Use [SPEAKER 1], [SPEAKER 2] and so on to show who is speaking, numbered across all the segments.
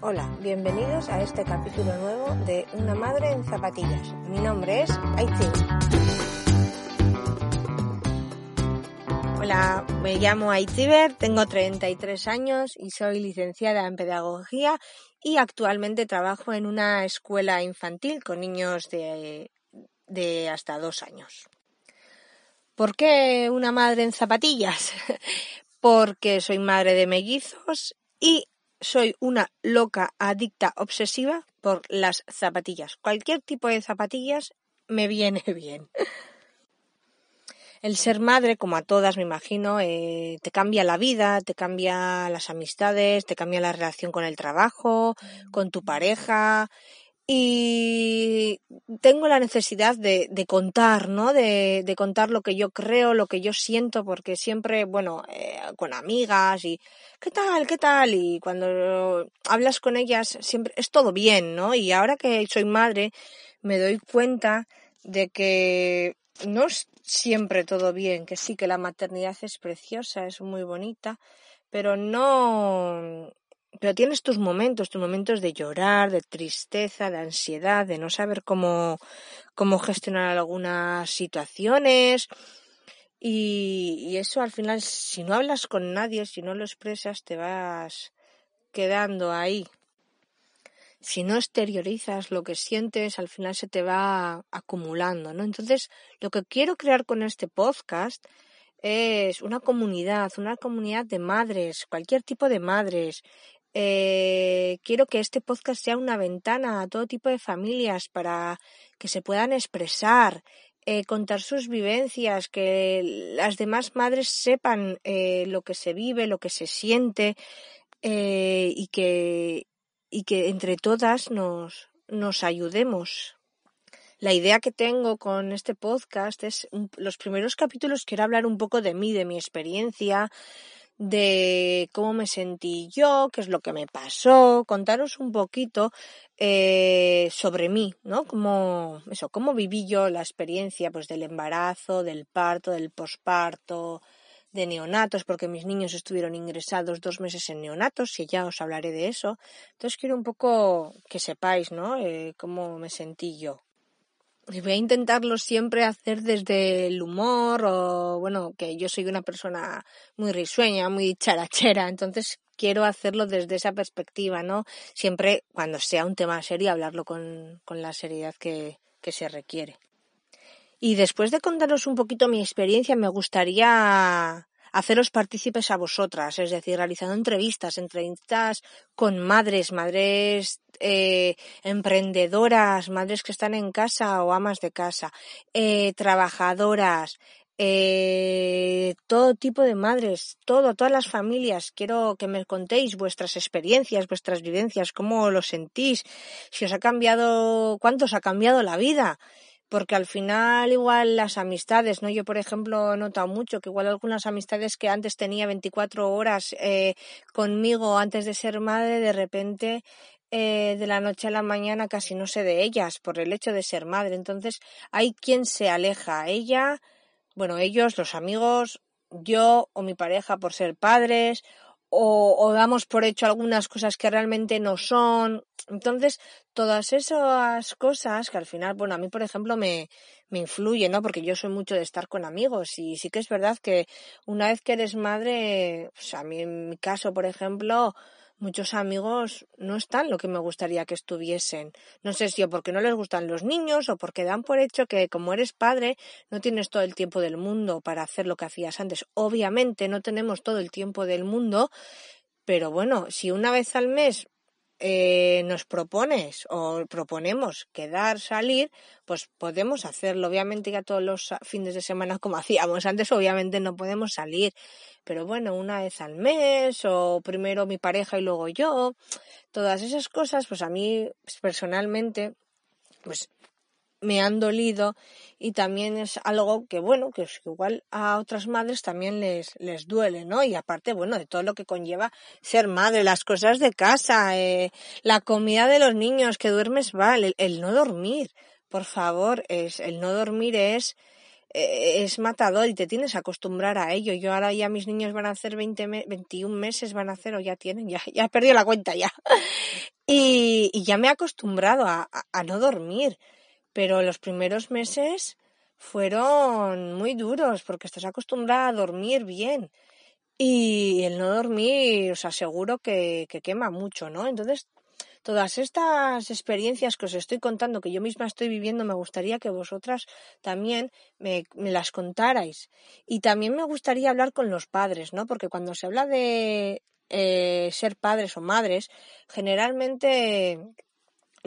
[SPEAKER 1] Hola, bienvenidos a este capítulo nuevo de Una madre en zapatillas. Mi nombre es Aichi. Hola, me llamo Aitziber, tengo 33 años y soy licenciada en pedagogía y actualmente trabajo en una escuela infantil con niños de, de hasta dos años. ¿Por qué una madre en zapatillas? Porque soy madre de mellizos y soy una loca adicta obsesiva por las zapatillas. Cualquier tipo de zapatillas me viene bien. El ser madre, como a todas me imagino, eh, te cambia la vida, te cambia las amistades, te cambia la relación con el trabajo, con tu pareja, y tengo la necesidad de, de contar, ¿no? De, de, contar lo que yo creo, lo que yo siento, porque siempre, bueno, eh, con amigas y ¿qué tal? ¿qué tal? Y cuando hablas con ellas siempre es todo bien, ¿no? Y ahora que soy madre me doy cuenta de que no es siempre todo bien, que sí que la maternidad es preciosa, es muy bonita, pero no pero tienes tus momentos, tus momentos de llorar, de tristeza, de ansiedad, de no saber cómo, cómo gestionar algunas situaciones. Y, eso al final, si no hablas con nadie, si no lo expresas, te vas quedando ahí. Si no exteriorizas lo que sientes, al final se te va acumulando, ¿no? Entonces, lo que quiero crear con este podcast es una comunidad, una comunidad de madres, cualquier tipo de madres, eh, quiero que este podcast sea una ventana a todo tipo de familias para que se puedan expresar, eh, contar sus vivencias, que las demás madres sepan eh, lo que se vive, lo que se siente eh, y, que, y que entre todas nos, nos ayudemos. La idea que tengo con este podcast es los primeros capítulos quiero hablar un poco de mí, de mi experiencia, de cómo me sentí yo, qué es lo que me pasó, contaros un poquito eh, sobre mí, ¿no? Cómo, eso, cómo viví yo la experiencia pues del embarazo, del parto, del posparto, de neonatos, porque mis niños estuvieron ingresados dos meses en neonatos, y ya os hablaré de eso. Entonces quiero un poco que sepáis, ¿no? Eh, cómo me sentí yo voy a intentarlo siempre hacer desde el humor o bueno, que yo soy una persona muy risueña, muy charachera, entonces quiero hacerlo desde esa perspectiva, ¿no? Siempre cuando sea un tema serio, hablarlo con, con la seriedad que, que se requiere. Y después de contaros un poquito mi experiencia, me gustaría haceros partícipes a vosotras, es decir, realizando entrevistas, entrevistas con madres, madres eh, emprendedoras, madres que están en casa o amas de casa, eh, trabajadoras, eh, todo tipo de madres, todo, todas las familias. Quiero que me contéis vuestras experiencias, vuestras vivencias, cómo lo sentís, si os ha cambiado, cuánto os ha cambiado la vida porque al final igual las amistades, ¿no? Yo, por ejemplo, he notado mucho que igual algunas amistades que antes tenía 24 horas eh, conmigo antes de ser madre, de repente eh, de la noche a la mañana casi no sé de ellas por el hecho de ser madre. Entonces hay quien se aleja, ella, bueno, ellos, los amigos, yo o mi pareja por ser padres o, o, damos por hecho algunas cosas que realmente no son. Entonces, todas esas cosas que al final, bueno, a mí, por ejemplo, me, me influye, ¿no? Porque yo soy mucho de estar con amigos y sí que es verdad que una vez que eres madre, pues a mí en mi caso, por ejemplo, muchos amigos no están lo que me gustaría que estuviesen. No sé si o porque no les gustan los niños o porque dan por hecho que como eres padre no tienes todo el tiempo del mundo para hacer lo que hacías antes. Obviamente no tenemos todo el tiempo del mundo, pero bueno, si una vez al mes eh, nos propones o proponemos quedar, salir, pues podemos hacerlo. Obviamente ya todos los fines de semana como hacíamos antes, obviamente no podemos salir, pero bueno, una vez al mes o primero mi pareja y luego yo, todas esas cosas, pues a mí pues, personalmente, pues me han dolido y también es algo que bueno que igual a otras madres también les les duele no y aparte bueno de todo lo que conlleva ser madre las cosas de casa eh, la comida de los niños que duermes mal el, el, no dormir por favor es el no dormir es eh, es matador y te tienes que acostumbrar a ello. Yo ahora ya mis niños van a hacer 20 21 meses, van a hacer o ya tienen, ya, ya he perdido la cuenta ya. Y, y ya me he acostumbrado a, a, no dormir, pero los primeros meses fueron muy duros porque estás acostumbrada a dormir bien. Y el no dormir, os aseguro que, que quema mucho, ¿no? Entonces todas estas experiencias que os estoy contando, que yo misma estoy viviendo, me gustaría que vosotras también me, las contarais. Y también me gustaría hablar con los padres, ¿no? Porque cuando se habla de eh, ser padres o madres, generalmente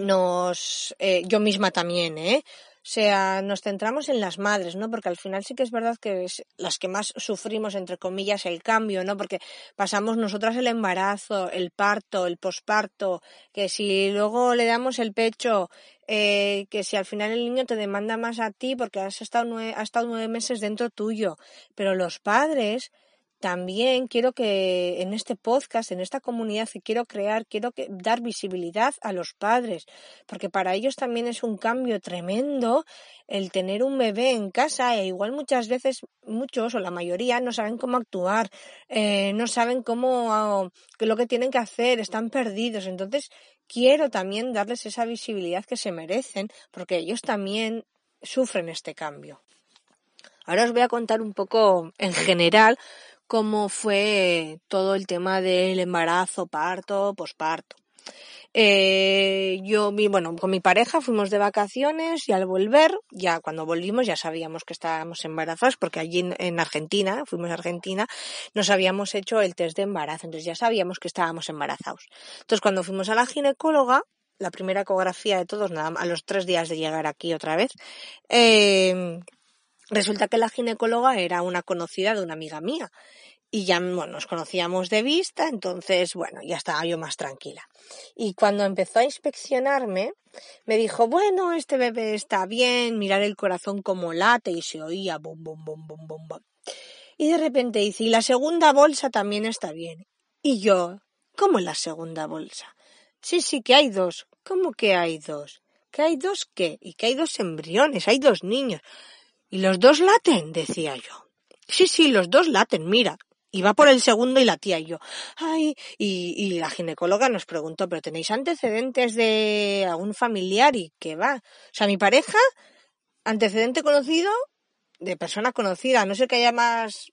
[SPEAKER 1] nos, eh, yo misma también, ¿eh? O sea, nos centramos en las madres, ¿no? Porque al final sí que es verdad que es las que más sufrimos, entre comillas, el cambio, ¿no? Porque pasamos nosotras el embarazo, el parto, el posparto, que si luego le damos el pecho, eh, que si al final el niño te demanda más a ti porque has estado nueve, has estado nueve meses dentro tuyo. Pero los padres también quiero que en este podcast, en esta comunidad que quiero crear, quiero que, dar visibilidad a los padres, porque para ellos también es un cambio tremendo el tener un bebé en casa e igual muchas veces muchos o la mayoría no saben cómo actuar, eh, no saben cómo qué lo que tienen que hacer, están perdidos. Entonces quiero también darles esa visibilidad que se merecen, porque ellos también sufren este cambio. Ahora os voy a contar un poco en general cómo fue todo el tema del embarazo, parto, posparto. Eh, yo bueno, con mi pareja fuimos de vacaciones y al volver, ya cuando volvimos ya sabíamos que estábamos embarazadas porque allí en, Argentina, fuimos a Argentina, nos habíamos hecho el test de embarazo, entonces ya sabíamos que estábamos embarazados. Entonces cuando fuimos a la ginecóloga, la primera ecografía de todos, nada a los tres días de llegar aquí otra vez, eh, resulta que la ginecóloga era una conocida de una amiga mía y ya bueno, nos conocíamos de vista, entonces, bueno, ya estaba yo más tranquila. Y cuando empezó a inspeccionarme, me dijo, bueno, este bebé está bien, mirar el corazón como late y se oía bum, bum, bum, bum, bum, bum. Y de repente dice, y la segunda bolsa también está bien. Y yo, ¿cómo la segunda bolsa? Sí, sí, que hay dos. ¿Cómo que hay dos? ¿Que hay dos qué? Y que hay dos embriones, hay dos niños. ¿Y los dos laten? decía yo. Sí, sí, los dos laten, mira, y va por el segundo y la tía y yo, ay, y, la ginecóloga nos preguntó, pero ¿tenéis antecedentes de algún familiar y qué va? O sea, mi pareja, antecedente conocido de persona conocida, no sé que haya más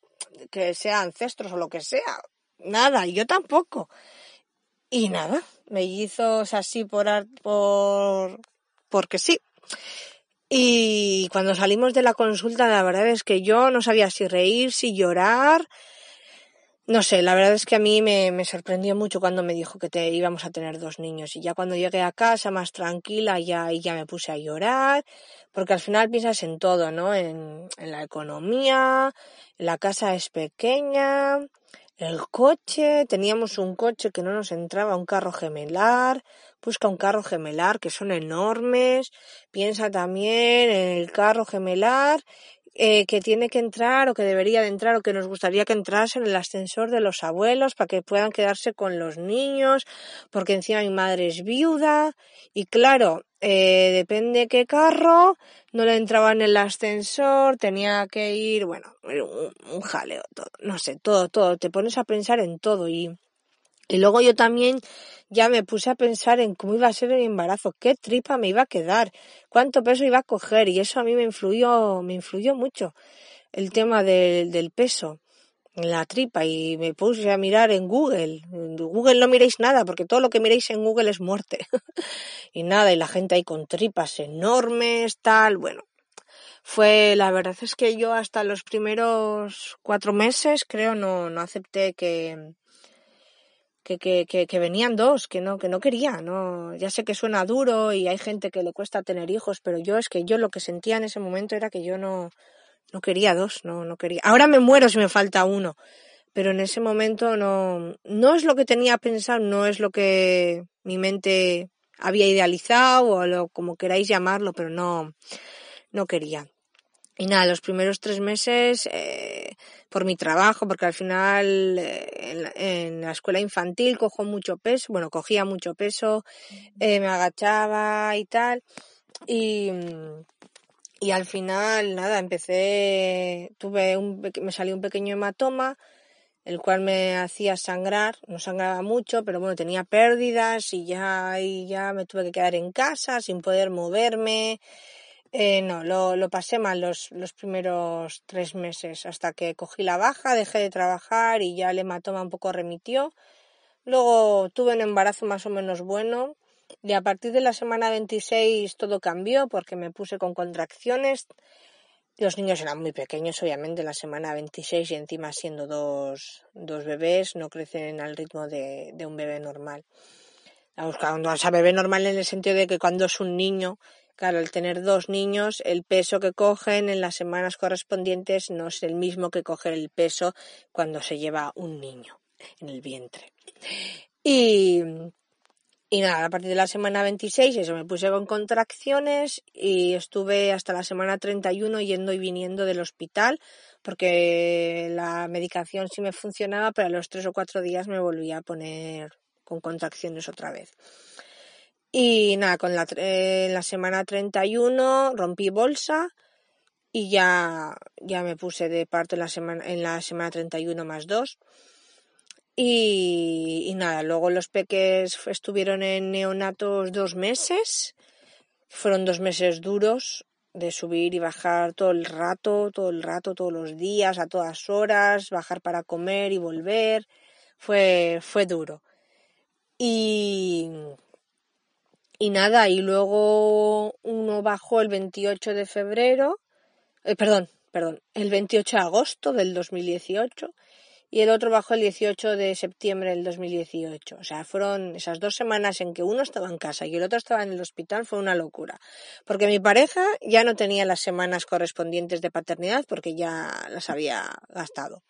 [SPEAKER 1] que sea ancestros o lo que sea, nada, y yo tampoco. Y nada, mellizos así por, por, porque sí. Y cuando salimos de la consulta, la verdad es que yo no sabía si reír, si llorar, no sé, la verdad es que a mí me, sorprendió mucho cuando me dijo que te íbamos a tener dos niños. Y ya cuando llegué a casa más tranquila ya, ya me puse a llorar. Porque al final piensas en todo, ¿no? En la economía, la casa es pequeña, el coche, teníamos un coche que no nos entraba, un carro gemelar, busca un carro gemelar que son enormes, piensa también en el carro gemelar eh, que tiene que entrar o que debería de entrar o que nos gustaría que entrase en el ascensor de los abuelos para que puedan quedarse con los niños, porque encima mi madre es viuda. Y claro, eh, depende qué carro, no le entraba en el ascensor, tenía que ir, bueno, un, un jaleo, todo, no sé, todo, todo, te pones a pensar en todo y y luego yo también ya me puse a pensar en cómo iba a ser el embarazo, qué tripa me iba a quedar, cuánto peso iba a coger y eso a mí me influyó, me influyó mucho el tema del, del peso en la tripa y me puse a mirar en Google. Google no miréis nada porque todo lo que miréis en Google es muerte. y nada, y la gente ahí con tripas enormes, tal, bueno. Fue, la verdad es que yo hasta los primeros cuatro meses creo no, no acepté que, que, que, que, venían dos, que no, que no quería, no, ya sé que suena duro y hay gente que le cuesta tener hijos, pero yo es que yo lo que sentía en ese momento era que yo no, no quería dos, no, no quería. Ahora me muero si me falta uno, pero en ese momento no, no es lo que tenía pensado, no es lo que mi mente había idealizado o lo, como queráis llamarlo, pero no, no quería. Y nada, los primeros tres meses, eh, por mi trabajo, porque al final eh, en, la, escuela infantil cojo mucho peso, bueno, cogía mucho peso, eh, me agachaba y tal. Y, y al final, nada, empecé, tuve un, me salió un pequeño hematoma, el cual me hacía sangrar, no sangraba mucho, pero bueno, tenía pérdidas y ya, y ya me tuve que quedar en casa sin poder moverme. Eh, no, lo, lo pasé mal los, los primeros tres meses, hasta que cogí la baja, dejé de trabajar y ya el hematoma un poco remitió. Luego tuve un embarazo más o menos bueno, y a partir de la semana 26 todo cambió porque me puse con contracciones. Los niños eran muy pequeños, obviamente, en la semana 26 y encima siendo dos, dos bebés no crecen al ritmo de, de un bebé normal. Cuando a bebé normal en el sentido de que cuando es un niño, claro, al tener dos niños, el peso que cogen en las semanas correspondientes no es el mismo que coger el peso cuando se lleva un niño en el vientre. Y, y nada, a partir de la semana 26 eso me puse con contracciones y estuve hasta la semana 31 yendo y viniendo del hospital porque la medicación sí me funcionaba, pero a los tres o cuatro días me volvía a poner con contracciones otra vez. Y nada, con la, la semana 31 rompí bolsa y ya, ya me puse de parto en la semana, en la semana 31 más dos. Y, nada, luego los peques estuvieron en neonatos dos meses. Fueron dos meses duros de subir y bajar todo el rato, todo el rato, todos los días, a todas horas, bajar para comer y volver. Fue, fue duro. Y, y nada, y luego uno bajó el 28 de febrero, eh, perdón, perdón, el 28 de agosto del 2018 y el otro bajó el 18 de septiembre del 2018. O sea, fueron esas dos semanas en que uno estaba en casa y el otro estaba en el hospital, fue una locura. Porque mi pareja ya no tenía las semanas correspondientes de paternidad porque ya las había gastado.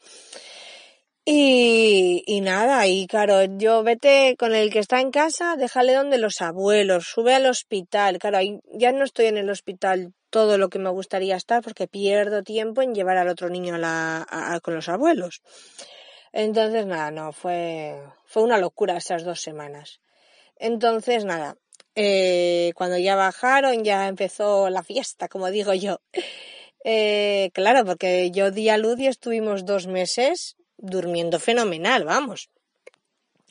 [SPEAKER 1] Y, nada, y claro, yo vete con el que está en casa, déjale donde los abuelos, sube al hospital. Claro, ya no estoy en el hospital todo lo que me gustaría estar porque pierdo tiempo en llevar al otro niño a la, con los abuelos. Entonces, nada, no, fue, fue una locura esas dos semanas. Entonces, nada, eh, cuando ya bajaron, ya empezó la fiesta, como digo yo. Eh, claro, porque yo di a luz y estuvimos dos meses durmiendo fenomenal, vamos.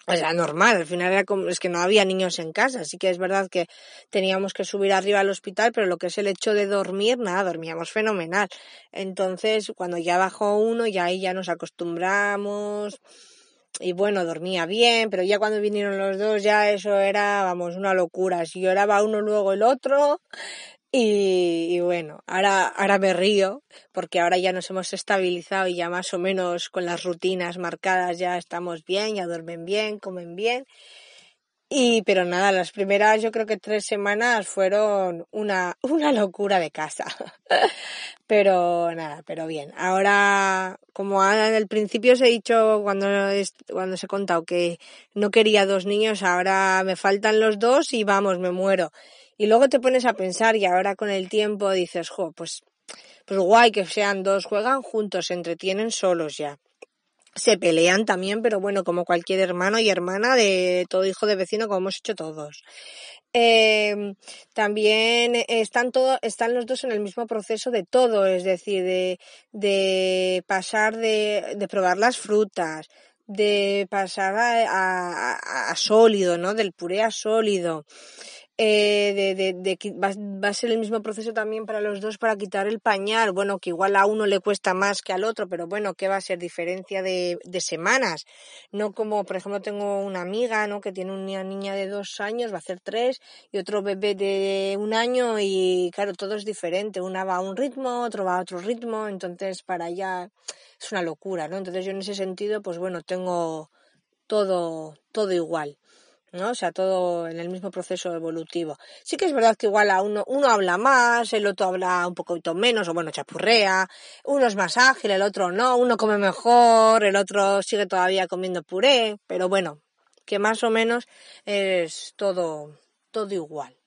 [SPEAKER 1] O sea, normal, al final era como, es que no había niños en casa, así que es verdad que teníamos que subir arriba al hospital, pero lo que es el hecho de dormir, nada, dormíamos fenomenal. Entonces, cuando ya bajó uno, ya ahí ya nos acostumbramos, y bueno, dormía bien, pero ya cuando vinieron los dos ya eso era, vamos, una locura. Si lloraba uno luego el otro, y, bueno, ahora, ahora me río porque ahora ya nos hemos estabilizado y ya más o menos con las rutinas marcadas ya estamos bien, ya duermen bien, comen bien. Y, pero nada, las primeras yo creo que tres semanas fueron una, una locura de casa. pero nada, pero bien. Ahora, como en el principio os he dicho cuando, cuando os he contado que no quería dos niños, ahora me faltan los dos y vamos, me muero. Y luego te pones a pensar y ahora con el tiempo dices, jo, pues, pues guay que sean dos, juegan juntos, se entretienen solos ya. Se pelean también, pero bueno, como cualquier hermano y hermana de todo hijo de vecino, como hemos hecho todos. Eh, también están todo, están los dos en el mismo proceso de todo, es decir, de, de pasar de, de probar las frutas, de pasar a, a, a, sólido, ¿no? Del puré a sólido eh, de, va, a ser el mismo proceso también para los dos para quitar el pañal. Bueno, que igual a uno le cuesta más que al otro, pero bueno, que va a ser diferencia de, semanas. No como, por ejemplo, tengo una amiga, ¿no? Que tiene una niña de dos años, va a hacer tres, y otro bebé de un año, y claro, todo es diferente. Una va a un ritmo, otro va a otro ritmo, entonces para allá es una locura, ¿no? Entonces yo en ese sentido, pues bueno, tengo todo, todo igual. ¿No? O sea, todo en el mismo proceso evolutivo. Sí que es verdad que igual a uno, uno habla más, el otro habla un poquito menos, o bueno, chapurrea, uno es más ágil, el otro no, uno come mejor, el otro sigue todavía comiendo puré, pero bueno, que más o menos es todo, todo igual.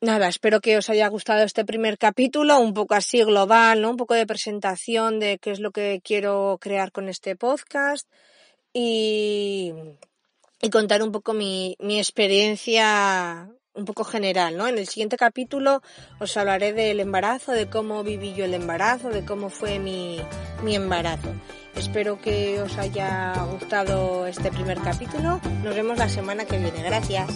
[SPEAKER 1] Nada, espero que os haya gustado este primer capítulo, un poco así global, ¿no? Un poco de presentación de qué es lo que quiero crear con este podcast. Y y contar un poco mi, mi experiencia un poco general, ¿no? En el siguiente capítulo os hablaré del embarazo, de cómo viví yo el embarazo, de cómo fue mi, mi embarazo. Espero que os haya gustado este primer capítulo. Nos vemos la semana que viene. Gracias.